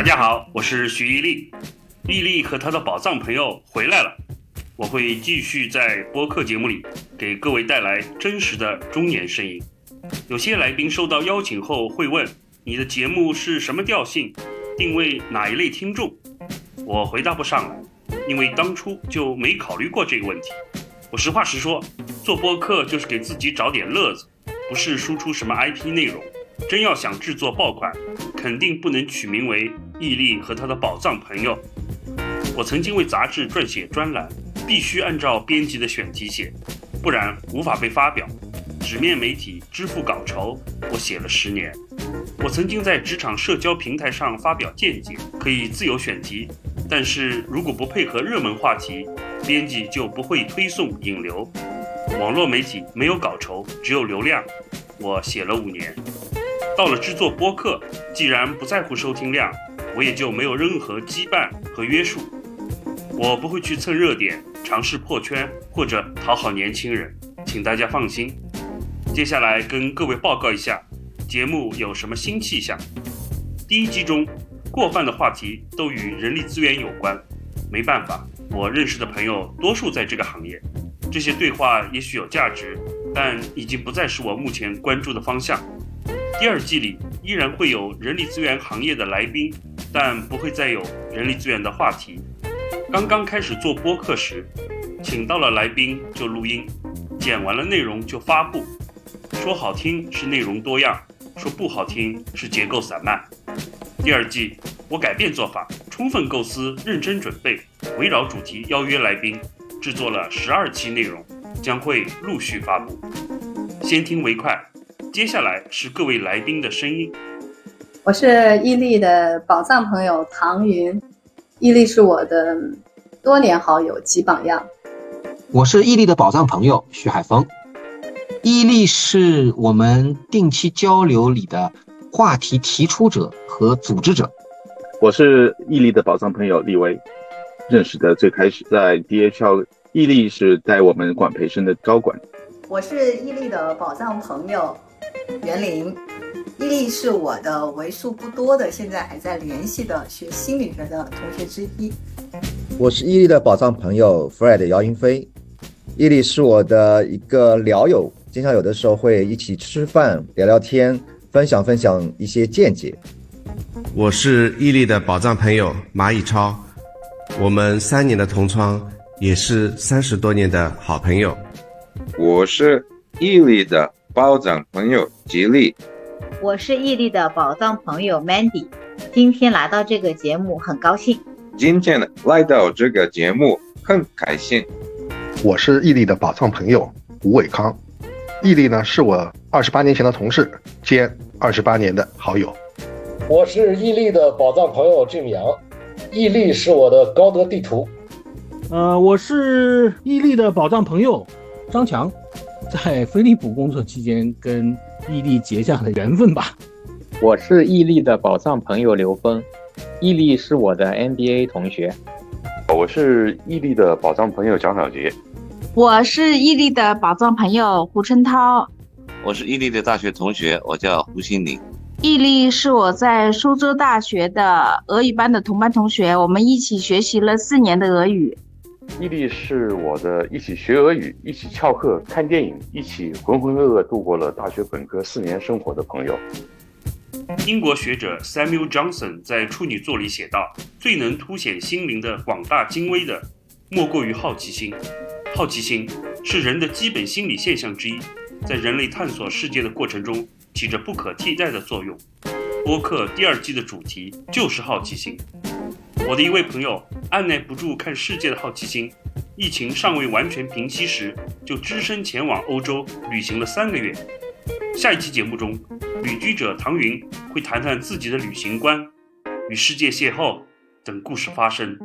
大家好，我是徐毅力。毅力和他的宝藏朋友回来了，我会继续在播客节目里给各位带来真实的中年声音。有些来宾收到邀请后会问：“你的节目是什么调性？定位哪一类听众？”我回答不上来，因为当初就没考虑过这个问题。我实话实说，做播客就是给自己找点乐子，不是输出什么 IP 内容。真要想制作爆款，肯定不能取名为毅力和他的宝藏朋友。我曾经为杂志撰写专栏，必须按照编辑的选题写，不然无法被发表。纸面媒体支付稿酬，我写了十年。我曾经在职场社交平台上发表见解，可以自由选题，但是如果不配合热门话题，编辑就不会推送引流。网络媒体没有稿酬，只有流量。我写了五年。到了制作播客，既然不在乎收听量，我也就没有任何羁绊和约束。我不会去蹭热点，尝试破圈或者讨好年轻人，请大家放心。接下来跟各位报告一下，节目有什么新气象。第一季中，过半的话题都与人力资源有关。没办法，我认识的朋友多数在这个行业，这些对话也许有价值，但已经不再是我目前关注的方向。第二季里依然会有人力资源行业的来宾，但不会再有人力资源的话题。刚刚开始做播客时，请到了来宾就录音，剪完了内容就发布。说好听是内容多样，说不好听是结构散漫。第二季我改变做法，充分构思，认真准备，围绕主题邀约来宾，制作了十二期内容，将会陆续发布。先听为快。接下来是各位来宾的声音。我是伊利的宝藏朋友唐云，伊利是我的多年好友及榜样。我是伊利的宝藏朋友徐海峰，伊利是我们定期交流里的话题提出者和组织者。我是伊利的宝藏朋友李威，认识的最开始在 DHL，伊利是带我们管培生的高管。我是伊利的宝藏朋友。袁林，伊利是我的为数不多的现在还在联系的学心理学的同学之一。我是伊利的宝藏朋友 Fred 姚云飞，伊利是我的一个聊友，经常有的时候会一起吃饭聊聊天，分享分享一些见解。我是伊利的宝藏朋友马以超，我们三年的同窗，也是三十多年的好朋友。我是伊利的。宝藏朋友吉利，我是毅力的宝藏朋友 Mandy，今天来到这个节目很高兴。今天来到这个节目很开心。我是毅力的宝藏朋友吴伟康，毅力呢是我二十八年前的同事兼二十八年的好友。我是毅力的宝藏朋友俊阳，毅力是我的高德地图。呃，我是毅力的宝藏朋友张强。在飞利浦工作期间，跟伊利结下的缘分吧。我是毅力的宝藏朋友刘峰，毅力是我的 NBA 同学。我是毅力的宝藏朋友蒋小杰。我是毅力的宝藏朋友胡春涛。我是毅力的大学同学，我叫胡新林。毅力是我在苏州大学的俄语班的同班同学，我们一起学习了四年的俄语。伊利是我的一起学俄语、一起翘课、看电影、一起浑浑噩噩度过了大学本科四年生活的朋友。英国学者 Samuel Johnson 在处女作里写道：“最能凸显心灵的广大精微的，莫过于好奇心。好奇心是人的基本心理现象之一，在人类探索世界的过程中起着不可替代的作用。”播客第二季的主题就是好奇心。我的一位朋友按耐不住看世界的好奇心，疫情尚未完全平息时，就只身前往欧洲旅行了三个月。下一期节目中，旅居者唐云会谈谈自己的旅行观与世界邂逅等故事发生。